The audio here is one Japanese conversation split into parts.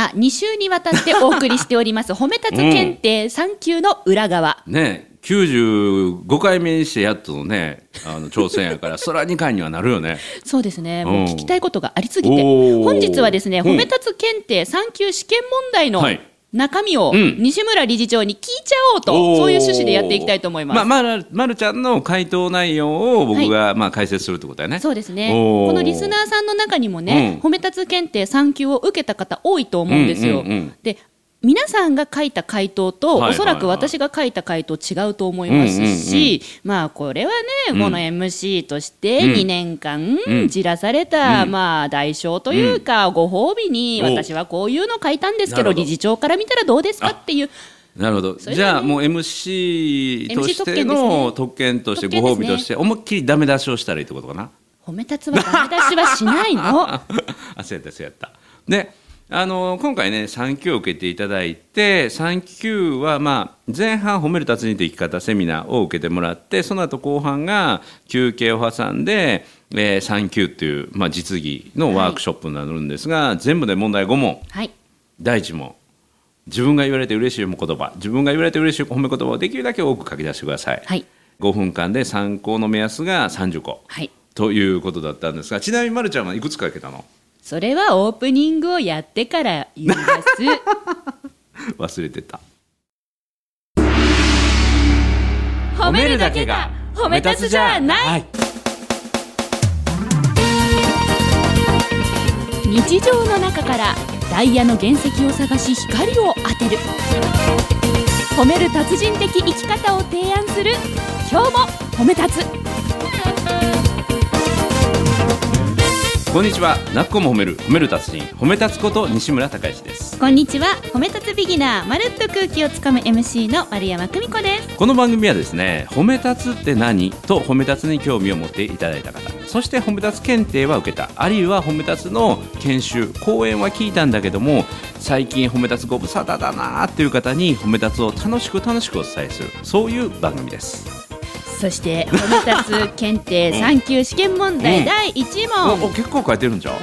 さあ2週にわたってお送りしております。褒め立つ検定3級の裏側、ね95回目にしてやっとのねあの挑戦やからそら2回にはなるよね。そうですね。もううん聞きたいことがありすぎて。本日はですねうん。褒め立つ検定3級試験問題のはい中身をうん。西村理事長に聞いちゃおうと、おー。そういう趣旨でやっていきたいと思います、ままるまるちゃんの回答内容を僕が、まあ、解説するってことだよね。そうですね。このリスナーさんの中にもね、うん。褒め立つ検定3級を受けた方多いと思うんですよ、うんうんうん。で皆さんが書いた回答と、おそらく私が書いた回答違うと思いますし、まあこれはね、この MC としてうん。2年間うん。じらされた、うん。まあ代償というか、ご褒美にお。私はこういうの書いたんですけどど。理事長から見たらどうですかっていう。なるほど、じゃあもう MC としての特権としてご褒美として思いっきりダメ出しをしたらいいってことかな？褒め立つはダメ出しはしないの。あそうやったそうやった。であの今回ね3級を受けていただいて3級はまあ前半褒める達人と生き方セミナーを受けてもらってその後後半が休憩を挟んで、えー、3級っていう、まあ、実技のワークショップになるんですが、全部で問題5問はい。第1問自分が言われて嬉しい言葉自分が言われて嬉しい褒め言葉をできるだけ多く書き出してください、はい。5分間で参考の目安が30個はい。ということだったんですがちなみにまるちゃんはいくつ書けたの？それはオープニングをやってから言います。忘れてた。褒めるだけが褒め立つじゃない。い。日常の中からダイヤの原石を探し光を当てる。褒める達人的生き方を提案する。今日も褒め立つこんにちは。なっこも褒める褒める達人褒め立つこと西村孝之です。こんにちは。褒め立つビギナーまるっと空気をつかむ MC の丸山久美子です。この番組はですね褒め立つって何？と褒め立つに興味を持っていただいた方そして褒め立つ検定は受けたあるいは褒め立つの研修講演は聞いたんだけども最近褒め立つご無沙汰だなーっていう方に褒め立つを楽しく楽しくお伝えするそういう番組ですそして褒め立つ検定 3級試験問題うん。第1おお問結構書いてるんじゃん？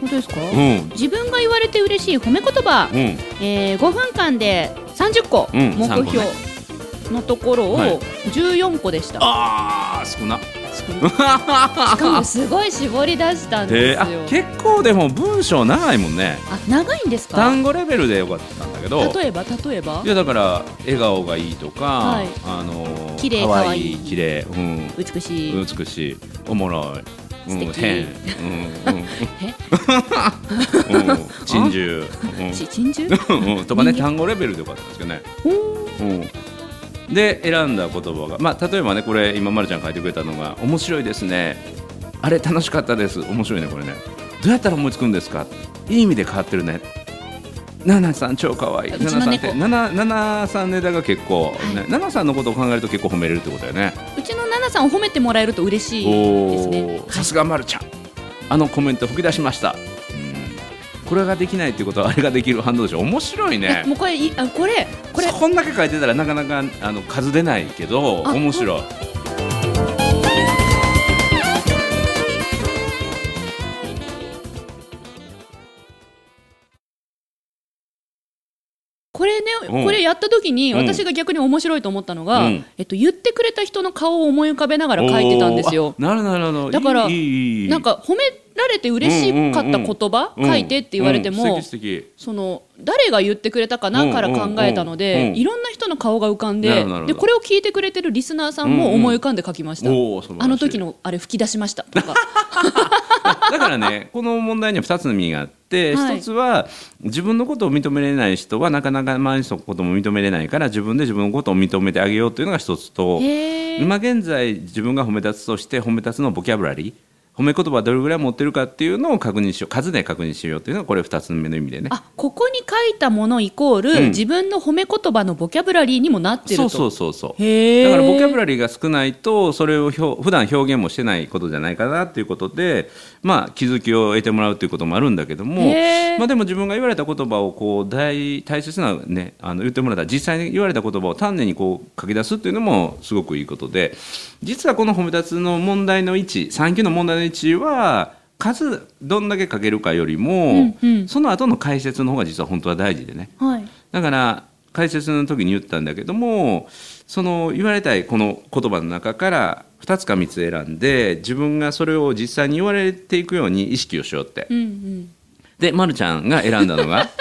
本当ですか、うん。自分が言われて嬉しい褒め言葉、うん。えー、5分間で30個うん。目3個標ね。のところをはい。14個でした、あー少なしかも。すごい絞り出したんでですあよ、結構でも文章長いもんね。あ長いんですか？単語レベルでよかったんだけど。例えば？例えば？いやだから笑顔がいいとか、はい。あのー綺麗可愛い綺麗うん。美しい、美しい。おもろい、うん、変、うんう 珍獣、ち珍獣？とかね単語レベルでよかったんですけどね、うん、で選んだ言葉が、まあ、例えばねこれ今まるちゃん書いてくれたのが面白いですねあれ楽しかったです面白いねこれねどうやったら思いつくんですか？いい意味で変わってるねナナさん超可愛い。ナナさんってナナナナさんネタが結構、はいねナナさんのことを考えると結構褒めれるってことだよね。うちのナナさんを褒めてもらえると嬉しいですねさすがまるちゃん。あのコメント吹き出しました。うんこれができないってことはあれができる反応でしょ。面白いえね。もうこれあこれこれ。こんだけ書いてたらなかなかあの数出ないけどあ面白い。これね、うん。これやった時にうん。私が逆に面白いと思ったのが、うん。えっと、言ってくれた人の顔を思い浮かべながら書いてたんですよ。なるなる。だからなんか褒められて嬉しかった言葉、うん書いてって言われても、その誰が言ってくれたかなから考えたので、いろんな人の顔が浮かんででこれを聞いてくれてるリスナーさんも思い浮かんで書きました、あの時のあれ吹き出しましたとか。だからねこの問題には2つの意味があって、はい。一つは自分のことを認めれない人はなかなか周りのことも認めれないから自分で自分のことを認めてあげようというのが一つと今現在自分が褒め立つとして褒め立つのボキャブラリー褒め言葉どれぐらい持ってるかっていうのを確認しよう。数で確認しようというのがこれ2つ目の意味でね。あここに書いたものイコール、うん。自分の褒め言葉のボキャブラリーにもなってると。そうそうそうそう。だからボキャブラリーが少ないとそれを表普段表現もしてないことじゃないかなっていうことでまあ気づきを得てもらうということもあるんだけどもまあでも自分が言われた言葉をこう大大切なねあの言ってもらった実際に言われた言葉を丹念にこう書き出すっていうのもすごくいいことで実はこの褒め立つの問題の位置3級の問題の位置は数どんだけかけるかよりも、うんうん。その後の解説の方が実は本当は大事でね。はい。だから解説の時に言ったんだけどもその言われたいこの言葉の中から2つか3つ選んで自分がそれを実際に言われていくように意識をしようって。うんうん。で、ま、るちゃんが選んだのが？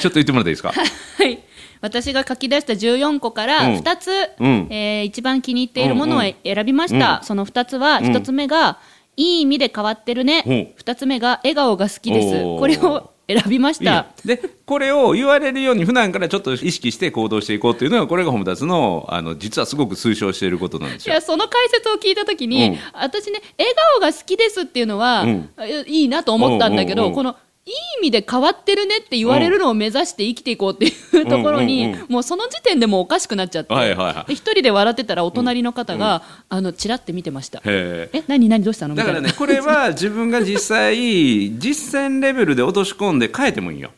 ちょっと言ってもらっていいですか？はい私が書き出した14個からうん。2つ、うん。えー一番気に入っているものをうん選びました、うん。その2つはうん。1つ目が、いい意味で変わってるね、う。ん2つ目が笑顔が好きです。これを選びました。でこれを言われるように普段からちょっと意識して行動していこうっていうのがこれがホムタツのあの実はすごく推奨していることなんですよ。いや。その解説を聞いたときに、うん。私ね笑顔が好きですっていうのは、うん。えいいなと思ったんだけど、このいい意味で変わってるねって言われるのを目指して生きていこうっていうところに、うんうんうん。もうその時点でもうおかしくなっちゃって、はいはいはい。で一人で笑ってたらお隣の方が、あのチラって見てました。え。何何どうしたの？みたいな。だからねこれは自分が実際 実践レベルで落とし込んで変えてもいいよ。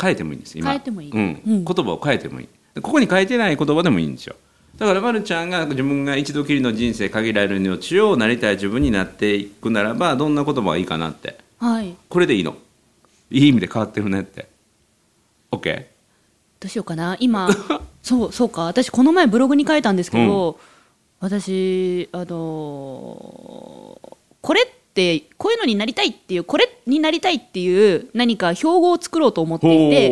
変えてもいいんです今。変えてもいい。うん。うん。言葉を変えてもいい。でここに書いてない言葉でもいいんですよ。だからまるちゃんが自分が一度きりの人生限られる命をなりたい自分になっていくならばどんな言葉がいいかなって。はい。これでいいのいい意味で変わってるねって。OK? どうしようかな。今 そうそうか。私この前ブログに書いたんですけど、私あのーこれってこういうのになりたいっていうこれになりたいっていう何か標語を作ろうと思っていて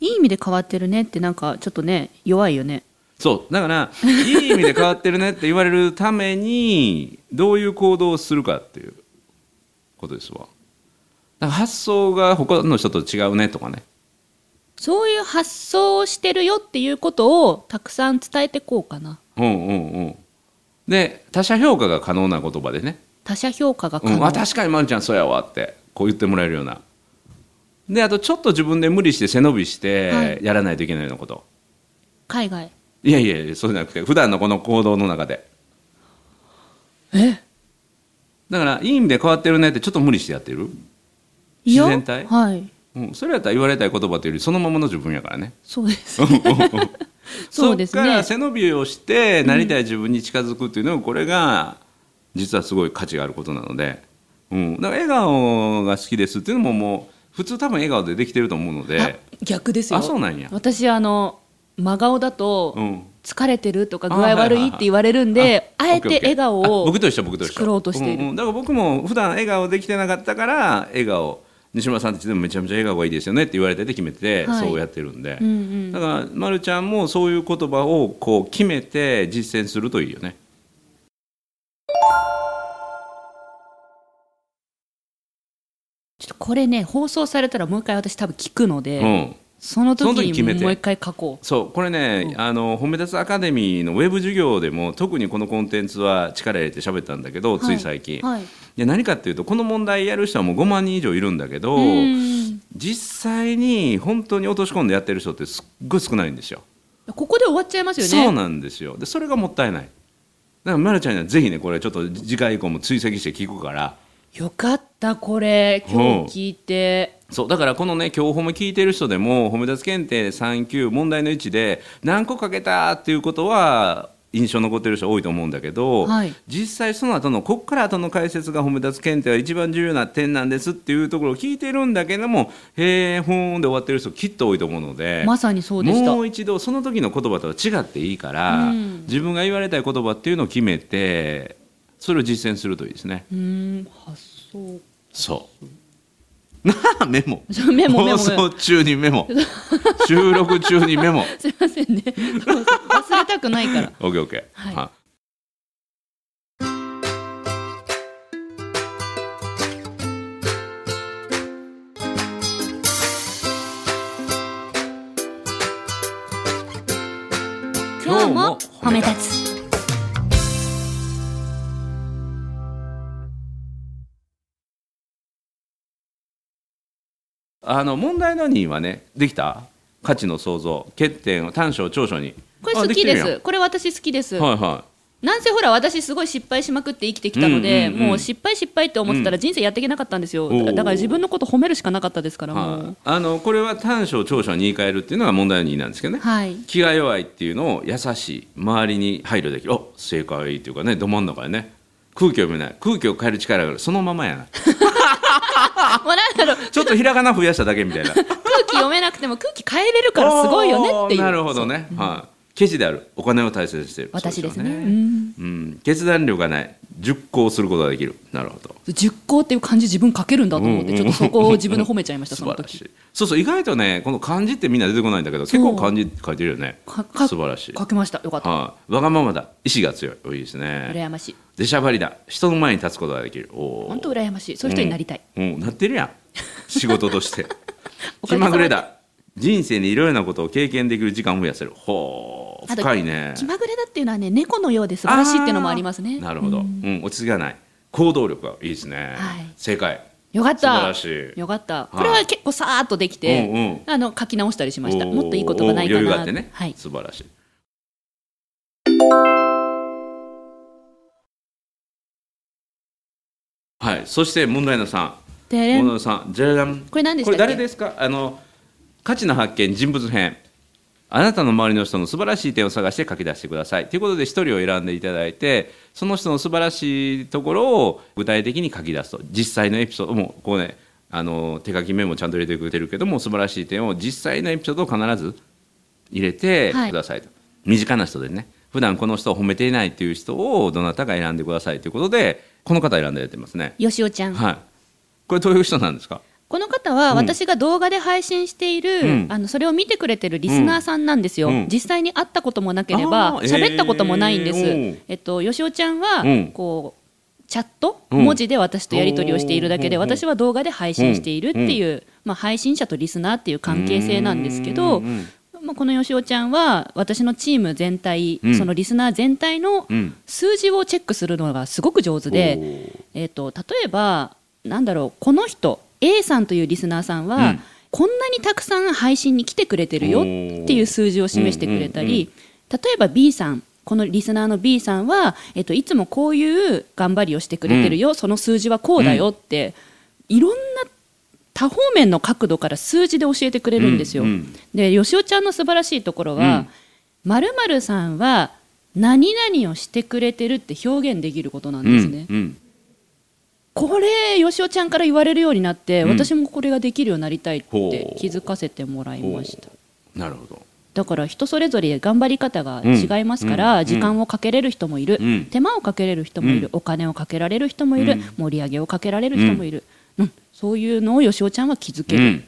いい意味で変わってるねってなんかちょっとね弱いよね。そう。だからいい意味で変わってるねって言われるためにどういう行動をするかっていうことですわだから発想が他の人と違うねとかね。そういう発想をしてるよっていうことをたくさん伝えてこうかな。うんうんうん。で他者評価が可能な言葉でね。他者評価が可能、うん、あ確かにまるちゃんそうやわってこう言ってもらえるような。であとちょっと自分で無理して背伸びしはてい。やらないといけないようなこと、海外。い、やいやいやそうじゃなくて普段のこの行動の中で。え？だからいい意味で変わってるねってちょっと無理してやってる、自然体？はい。うん、それやったら言われたい言葉というよりそのままの自分やからね。そうです。そうですそっからね背伸びをしてなりたい自分に近づくっていうのはこれが実はすごい価値があることなので、うん、だから笑顔が好きですっていうのももう普通多分笑顔でできてると思うのあで逆ですよ。あそうなんや。私あの真顔だと、うん。疲れてるとか具合悪いって言われるんであえて笑顔をあ僕と一緒僕と一緒。作ろうとしているんん。だから僕も普段笑顔できてなかったから笑顔西村さんってでもめちゃめちゃ笑顔がいいですよねって言われてて決めて、はい。そうやってるんで、うんうん。だから、ま、るちゃんもそういう言葉をこう決めて実践するといいよね。ちょっとこれね放送されたらもう一回私多分聞くので、うん、その時にもう一回書こそうこれね、あの褒め立つアカデミーのウェブ授業でも特にこのコンテンツは力入れて喋ったんだけど、うつい最近、はい。いや何かっていうとこの問題やる人はもう5万人以上いるんだけど、うん。実際に本当に落とし込んでやってる人ってすっごい少ないんですよ。ここで終わっちゃいますよね。そうなんですよ。でそれがもったいない。だからまるちゃんにはぜひねこれちょっと次回以降も追跡して聞くから。よかったこれ。今日聞いて、そうだからこのね今日褒め聞いてる人でも褒め立つ検定3級問題の1で何個かけたっていうことは印象残ってる人多いと思うんだけど、はい。実際その後のこっから後の解説が褒め立つ検定が一番重要な点なんですっていうところを聞いてるんだけどもへえふーんで終わってる人きっと多いと思うのでまさにそうでした。もう一度その時の言葉とは違っていいから、うん。自分が言われたい言葉っていうのを決めてそれを実践するといいですね。うーん。発想そう。なあメモ。メモ放送中にメモ。収録中にメモ。すいませんね忘れたくないからオッケーオッケー。はいは今日も褒め立つあの問題の2はねできた？価値の創造欠点を短所長所に。これ好きです。これ私好きです、はいはなんせほら私すごい失敗しまくって生きてきたので、もう失敗失敗って思ってたら人生やっていけなかったんですよ、だだから自分のこと褒めるしかなかったですからはい、あのこれは短所長所に言い換えるっていうのが問題の2なんですけどね、はい。気が弱いっていうのを優しい周りに配慮できるお正解っていうかねど真ん中でね。空気読めない。空気を変える力がある。そのままやなっとひらがな増やしただけみたいな。空気読めなくても空気変えれるからすごいよねっていう。なるほどね、はい。ケチである。お金を大切にしている。私ですね。そうん。うん、決断力がない。熟考することができる。なるほど。熟考っていう漢字自分書けるんだと思って、うん。うんちょっとそこを自分で褒めちゃいました その時。素晴らしい。そうそう意外とねこの漢字ってみんな出てこないんだけど結構漢字書いてるよね。素晴らしい。書けました。よかった。はい、わがままだ。意志が強い。いいですね。羨ましい。出しゃばりだ。人の前に立つことができる。おー。本当羨ましい。そういう人になりたい、うん、なってるやん仕事として。お気まぐれだ。人生にいろいろなことを経験できる時間を増やせる。ほう深いね。気まぐれだっていうのはね猫のようで素晴らしいっていうのもありますね。なるほど、ううんん落ち着かない。行動力がいいですね、はい。正解。よかった。素晴らしい。よかった。い。これは結構さーっとできて、うんうん。あの書き直したりしました。もっといい言葉ないかな余裕があってね、はい、素晴らしい。はい。そして問題の3で問題の3じゃじゃんこれ何でしこたっけ？れ誰ですか？あの価値の発見人物編。あなたの周りの人の素晴らしい点を探して書き出してください。ということで一人を選んでいただいてその人の素晴らしいところを具体的に書き出すと。実際のエピソードもこうねあの手書きメモちゃんと入れてくれてるけども素晴らしい点を実際のエピソードを必ず入れてはい。くださいと、身近な人でね。普段この人を褒めていないっていう人をどなたか選んでくださいということでこの方選んでやってますね。よしおちゃん。はいこれどういう人なんですか？この方はうん。私が動画で配信している、うん。あのそれを見てくれてるリスナーさんなんですよ、うん。実際に会ったこともなければ喋ったこともないんです、えーえっとよしおちゃんは、うん。こうチャット、うん。文字で私とやり取りをしているだけでうん私は動画で配信しているっていう、まあ、配信者とリスナーっていう関係性なんですけど、うんうんまあ、このよしおちゃんは私のチーム全体、うん。そのリスナー全体のうん。数字をチェックするのがすごく上手で、えー、と例えばなんだろうこの人 A さんというリスナーさんは、うん。こんなにたくさん配信に来てくれてるよっていう数字を示してくれたり、例えば B さんこのリスナーの B さんは、えっといつもこういう頑張りをしてくれてるよ、その数字はこうだよって、いろんな多方面の角度から数字で教えてくれるんですよ。うんうんでよしおちゃんの素晴らしいところはまるまるさんは何々をしてくれてるって表現できることなんですね。うんうんこれよしおちゃんから言われるようになって、うん。私もこれができるようになりたいって気づかせてもらいました。なるほど。だから人それぞれ頑張り方が違いますから、うん。時間をかけれる人もいる、うん。手間をかけれる人もいる、うん。お金をかけられる人もいる、うん。盛り上げをかけられる人もいる、うん。そういうのをよしおちゃんは気づける、うん。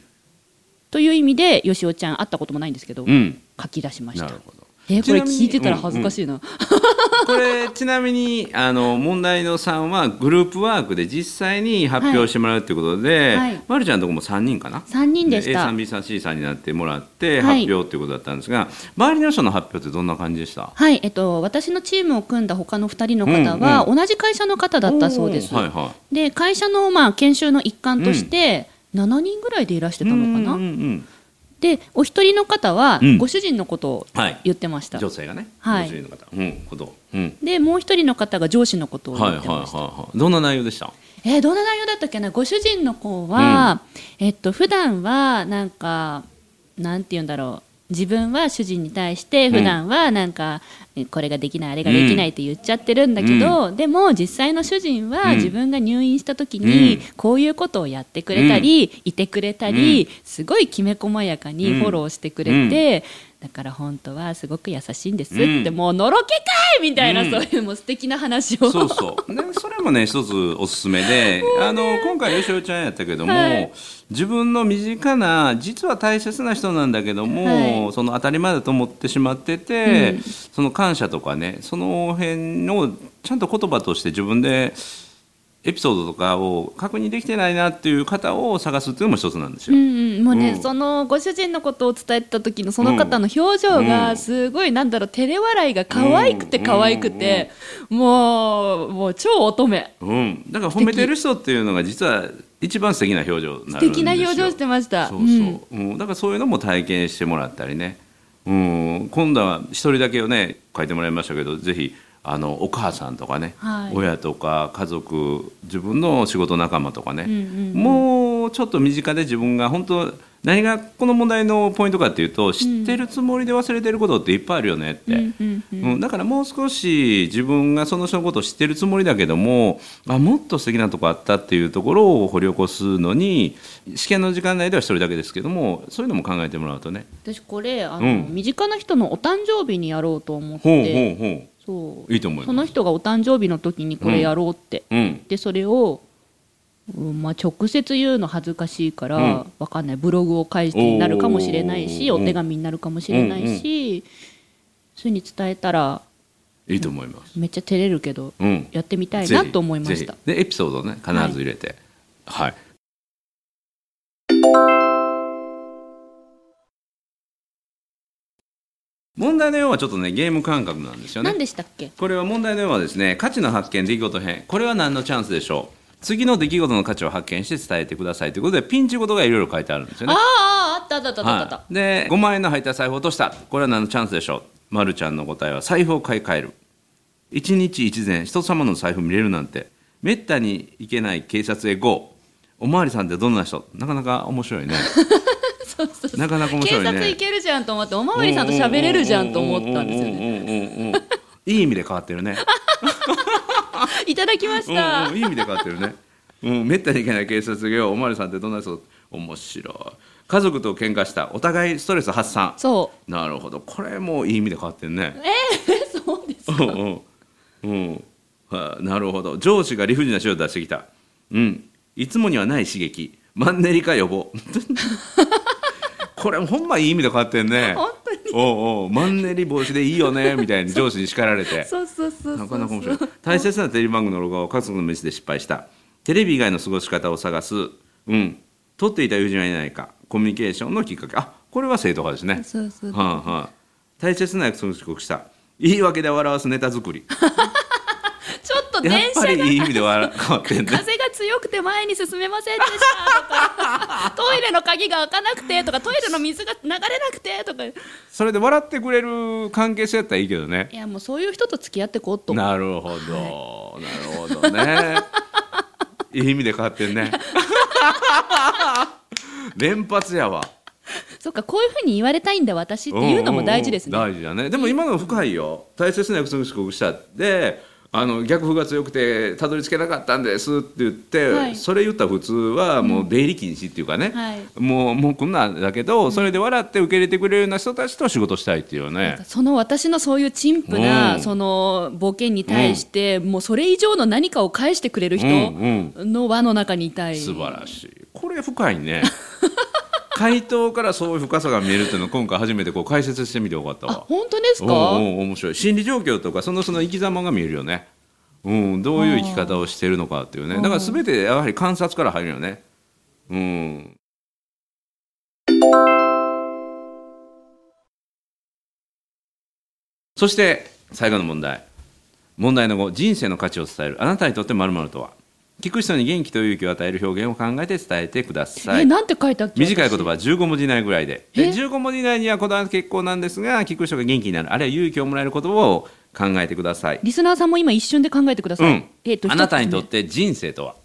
という意味でよしおちゃん会ったこともないんですけど、うん。書き出しました。なるほどえーこれ聞いてたら恥ずかしいな、これちなみにあの問題の3はグループワークで実際に発表してもらうということで、はい。まるちゃんのとこも3人かな？3人でした。A3B3C さんになってもらってはい。発表ということだったんですが、周りの人の発表ってどんな感じでした？はい、えっと、私のチームを組んだ他の2人の方は、うん同じ会社の方だったそうです。はいはで会社のまあ研修の一環として、7人ぐらいでいらしていたのかな、うんうんうんでお一人の方はうん。ご主人のことをはい。言ってました、女性がね、はい。ご主人の方、うん、こと、うん、でもう一人の方が上司のことをはいはいはい言ってました、はい。どんな内容でした？えーどんな内容だったっけな？ご主人の子は、えっと普段はなんかなんて言うんだろう自分は主人に対して普段はなんか、えこれができないあれができないって言っちゃってるんだけど、でも実際の主人はうん。自分が入院した時にうん。こういうことをやってくれたり、いてくれたり、すごいきめ細やかにフォローしてくれて、だから本当はすごく優しいんです。って、うん。もうのろけかいみたいな、うん。そういうもう素敵な話を。そうそう。でそれもね一つおすすめで、あの今回よしおちゃんやったけども、はい。自分の身近な実は大切な人なんだけども、はい。その当たり前だと思ってしまってて、うん。その感謝とかねその辺をちゃんと言葉として自分でエピソードとかを確認できてないなっていう方を探すっていうのも一つなんですよ。うんうん、もうね、うん。そのご主人のことを伝えた時のその方の表情うんがすごいなんだろう照れ笑いが可愛くて可愛くて、もうもう超乙女。うん、だから褒めてる人っていうのが実は一番素敵な表情になるんですよ。素敵な表情してました。そうそう、うん。だからそういうのも体験してもらったりね、うん、今度は一人だけをね書いてもらいましたけどぜひあのお母さんとかね、はい。親とか家族自分の仕事仲間とかね、うんうんうん。もううちょっと身近で自分が本当何がこの問題のポイントかっていうと知ってるつもりで忘れてることっていっぱいあるよねって、うんうんうん。うんだからもう少し自分がその人のことを知ってるつもりだけどもあもっと素敵なとこあったっていうところを掘り起こすのに試験の時間内では一人だけですけどもそういうのも考えてもらうとね。私これあの、うん。身近な人のお誕生日にやろうと思っほうほてうほそう。いいと思います。その人がお誕生日の時にこれやろうって、う、うん、でそれを、うんまあ、直接言うの恥ずかしいから、うん。わかんない。ブログを返してになるかもしれないしおー。お手紙になるかもしれないし、そういうふうに伝えたらいいと思います、めっちゃ照れるけどうん、やってみたいぜひなと思いまぜひ。した。でエピソードをね必ず入れて。はい、問題のようはちょっとねゲーム感覚なんですよね。何でしたっけ？これは問題のようはですね価値の発見出来事編。これは何のチャンスでしょう？次の出来事の価値を発見して伝えてくださいということでピンチ事がいろいろ書いてあるんですよね。あああったあったあったあった、はい、で5万円の入った財布を落とした。これは何のチャンスでしょう、ま、るちゃんの答えは財布を買い替える。一日一善人様の財布見れるなんて。めったに行けない警察へ GO おまわりさんってどんな人？なかなか面白いねなかなか面警白いね。察行けるじゃんと思っておまわりさんと喋れるじゃんと思ったんですよね。ねいい意味で変わってるね。いただきましうんた、うん。いい意味で変わってるね。うん、めったに行けない警察業おまわりさんってどんな人面白い。家族と喧嘩したお互いストレス発散。そなるほど。これもいい意味で変わってるね。うえー、そうですか？うんうん。うんはあなるほど。上司が理不尽な資料を出してきた。うん。いつもにはない刺激。マンネリ化予防 これほんまいい意味で変わってんね。本当に。おうおう。マンネリ防止でいいよね みたいに上司に叱られて。そうそうそうそうなかなか面白い。大切なテレビ番組の録画を家族の飯で失敗した。テレビ以外の過ごし方を探す。うん。取っていた友人はいないか。コミュニケーションのきっかけ。あこれは正当派ですね。そうそうはあはあ、大切な約束を遅刻した。言い訳で笑わすネタ作りとやっ電車がぱりいい意味で笑ってんね。風が強くて前に進めませんでしたとか トイレの鍵が開かなくてとかトイレの水が流れなくてとか。いそれで笑ってくれる関係性やったらいいけどね。やもうそういう人と付き合ってこうと。なるほど、なるほどね。いい意味で変わってんね。連発やわ。そっかこういうふうに言われたいんだ私っていうのも大事ですね、うんうんうん大事だね。でも今の深いよ。大切な約束を遅刻したであの逆風が強くてたどり着けなかったんですって言って、はい。それ言ったら普通はもう出入り禁止っていうかね、はい。もうもうこんなんだけど、それで笑って受け入れてくれるような人たちと仕事したいっていうね。かその私のそういう陳腐な、うん。そのボケに対して、もうそれ以上の何かを返してくれる人うん。の輪の中にいたい、素晴らしい。これ深いね 回答からそういう深さが見えるっていうのを今回初めてこう解説してみてよかったあわ本当ですか、うんうん面白い。心理状況とかそのその生き様が見えるよね、うん、どういう生き方をしてるのかっていうね。だから全てやはり観察から入るよね。うん。そして最後の問題。問題の後人生の価値を伝える。あなたにとって〇〇とは？聞く人に元気と勇気を与える表現を考えて伝えてください。えなんて書いたっけ短い言葉15文字以内ぐらいで。でえ？15文字以内にはこだわり結構なんですが聞く人が元気になる。あるいは勇気をもらえる言葉を考えてください、リスナーさんも今一瞬で考えてください、うん。えっとあなたにとって人生とは？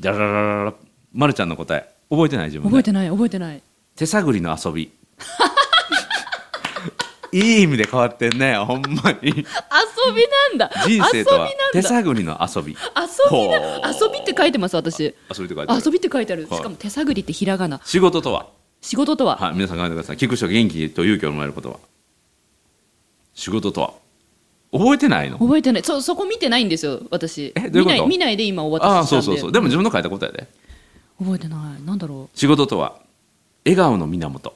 じゃらららららまるちゃんの答え覚えてない自分で覚えてない覚えてない手探りの遊びいい意味で変わってんねほんまに遊びなんだ。人生とは手探りの遊び。遊び遊びって書いてます私。遊びって書いてある。遊びって書いてある。はいしかも手探りってひらがな。仕事とは？仕事とは、はい皆さん考えてください。聞く人が元気と勇気をもらえることは仕事とは？覚えてないの？覚えてない。そそこ見てないんですよ私。えどういうこと？見ない見ないで今おあ渡ししたそうそうそう。でも自分の書いた答えで。覚えてない。なんだろ仕事とは？笑顔の源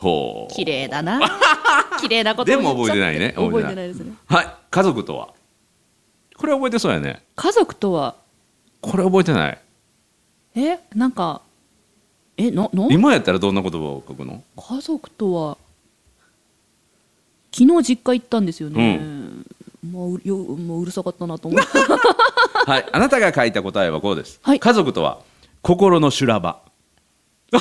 ほう。う綺麗だな。綺麗なことでも覚えてないね覚えてないですね。はい家族とは？これ覚えてそうやね。家族とは？これ覚えてない。えなんかえのの今やったらどんな言葉を書くの？家族とは？昨日実家行ったんですよね、もううよもううるさかったなと思ってはいあなたが書いた答えはこうです、はい。家族とは？心の修羅場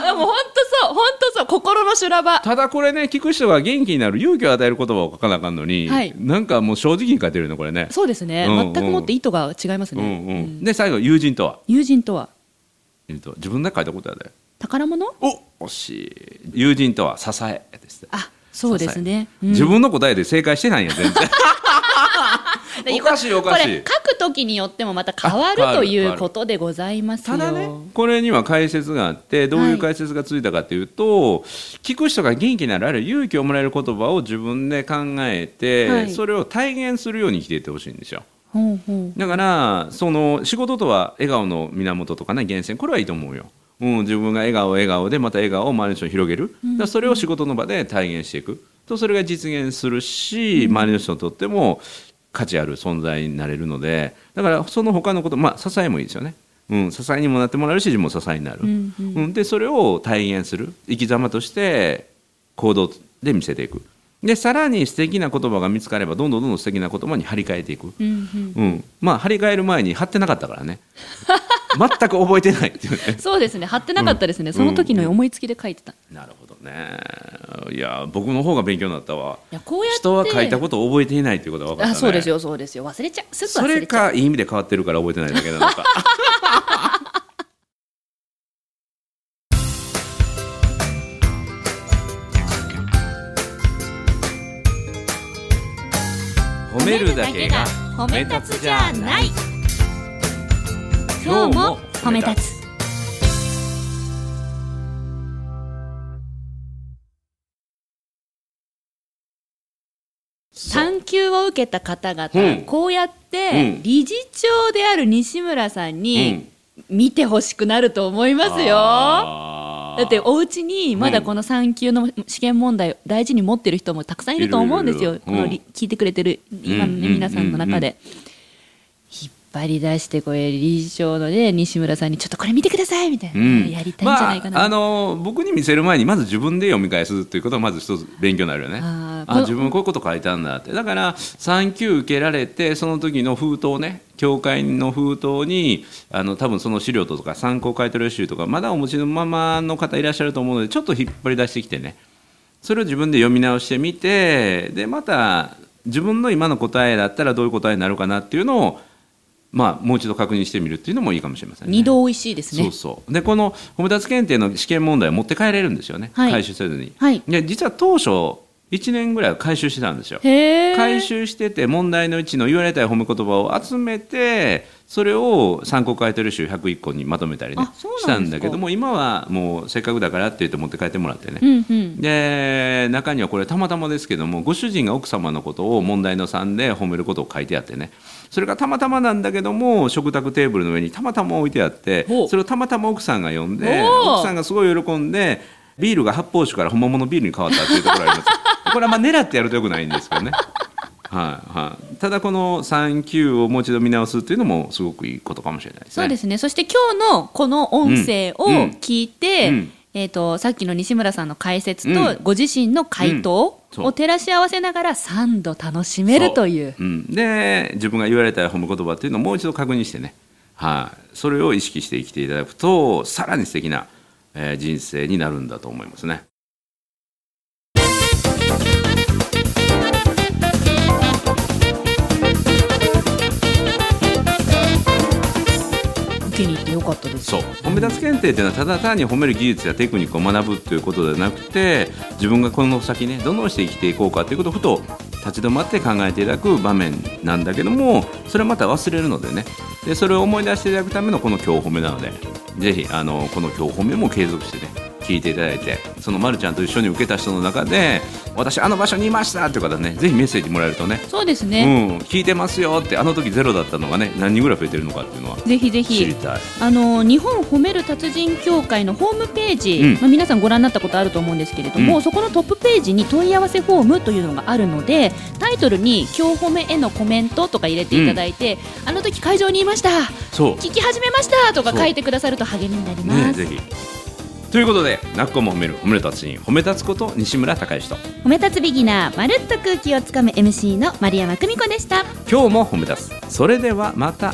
そうよね本当そうと思うでも本当そう本当そう心の修羅場。ただこれね聞く人が元気になる勇気を与える言葉を書かなあかんのに、はい。なんかもう正直に書いてるのこれね。そうですね、うんうん。全くもって意図が違いますね、うん。ううんん、で最後友人とは。友人とは。自分で書いたことやで宝物？お惜しい。友人とは支えです。あそうですね、うん。自分の答えで正解してないんや全然 おかしいおかしい。これ書く時によってもまた変わるということでございますよ。ただねこれには解説があってどういう解説がついたかというと、聞く人が元気になるあるいは勇気をもらえる言葉を自分で考えて、はい。それを体現するように生きていってほしいんですよ。ほうほう。だからその仕事とは笑顔の源とかね源泉。これはいいと思うよ、うん、自分が笑顔笑顔でまた笑顔を周りの人に広げる、だそれを仕事の場で体現していく。とそれが実現するし、周りの人にとっても価値ある存在になれるのでだからその他のことまあ支えもいいですよね、うん、支えにもなってもらえるし自分も支えになる、うんうん。うん、でそれを体現する生き様として行動で見せていくでさらに素敵な言葉が見つかればどんどんどんどん素敵な言葉に張り替えていく、うんうん。うん、まあ張り替える前に貼ってなかったからね。全く覚えてないっていうね。そうですね。貼ってなかったですね、その時の思いつきで書いてた、いなるほどね。いや僕の方が勉強になったわ。やこうやって人は書いたことを覚えていないっていうことが分かった、ね、あそうですよそうですよ。忘れちゃう。それかいい意味で変わってるから覚えてないだけなのか褒めるだけが褒め立つじゃない。今日も褒め立つ。産休を受けた方々、うん。こうやっうてん。理事長である西村さんうにん。見てほしくなると思いますよ。だってお家にまだこの産休の試験問題を大事に持ってる人もたくさんいると思うんですよ、このり聞いてくれてる今の、ねうん皆さんの中で。引っ張り出してこれ理事長のね西村さんにちょっとこれ見てくださいみたいな、うん。やりたいんじゃないかな、まあ、あの僕に見せる前にまず自分で読み返すということがまず一つ勉強になるよね。ああ自分こういうこと書いたんだって。だから産休受けられてその時の封筒ね教会の封筒にあの多分その資料とか参考買取集とかまだお持ちのままの方いらっしゃると思うのでちょっと引っ張り出してきてね。それを自分で読み直してみてでまた自分の今の答えだったらどういう答えになるかなっていうのをまあもう一度確認してみるっていうのもいいかもしれませんね。二度美味しいですね。そうそう。でこの褒め立つ検定の試験問題を持って帰れるんですよね、はい。回収せずに、はい。で実は当初1年ぐらいは回収してたんですよ。回収してて問題の1の言われたい褒め言葉を集めてそれを参考書いてる集101個にまとめたりねしたんだけども今はもうせっかくだからって言って持って帰ってもらってね、うんうん。で中にはこれたまたまですけどもご主人が奥様のことを問題の3で褒めることを書いてあってね。それがたまたまなんだけども食卓テーブルの上にたまたま置いてあってそれをたまたま奥さんが読んで奥さんがすごい喜んでビールが発泡酒から本物のビールに変わったっていうところがあります。これはまあ狙ってやるとよくないんですけどね。はいはい、ただこの3級をもう一度見直すっていうのもすごくいいことかもしれないですね。そうですね。そして今日のこの音声を聞いて、うん。うん。えー、とさっきの西村さんの解説うとご自身の回答を照らし合わせながら3度楽しめるという。そう。うん、で自分が言われた褒め言葉っていうのをもう一度確認してね、はい、それを意識して生きていただくとさらに素敵な、えー人生になるんだと思いますね。受けに行ってよかったです。そう。褒め立つ検定っていうのはただ単に褒める技術やテクニックを学ぶということではなくて自分がこの先ねどのようにして生きていこうかということをふと立ち止まって考えていただく場面なんだけどもそれはまた忘れるのでね。でそれを思い出していただくためのこの今日褒めなのでぜひあのこの今日褒めも継続してね聞いていただいてそのまるちゃんと一緒に受けた人の中で私あの場所にいましたっていう方ねぜひメッセージもらえるとねそうですうね、ん、聞いてますよってあの時ゼロだったのがね何人ぐらい増えてるのかっていうのはぜひぜひ。知りたい。あの日本褒める達人協会のホームページ、うん。まあ、皆さんご覧になったことあると思うんですけれども、うん。そこのトップページに問い合わせフォームというのがあるのでタイトルに「今日褒めへのコメント」とか入れていただいて、あの時会場にいました。そう。聞き始めましたとか書いてくださると励みになります、ね、ぜひ。ということで、なっこも褒める、褒める達人、褒め立つこと西村孝之と、褒め立つビギナーまるっと空気をつかむ MC の丸山久美子でした今日も褒め立つ。それではまた。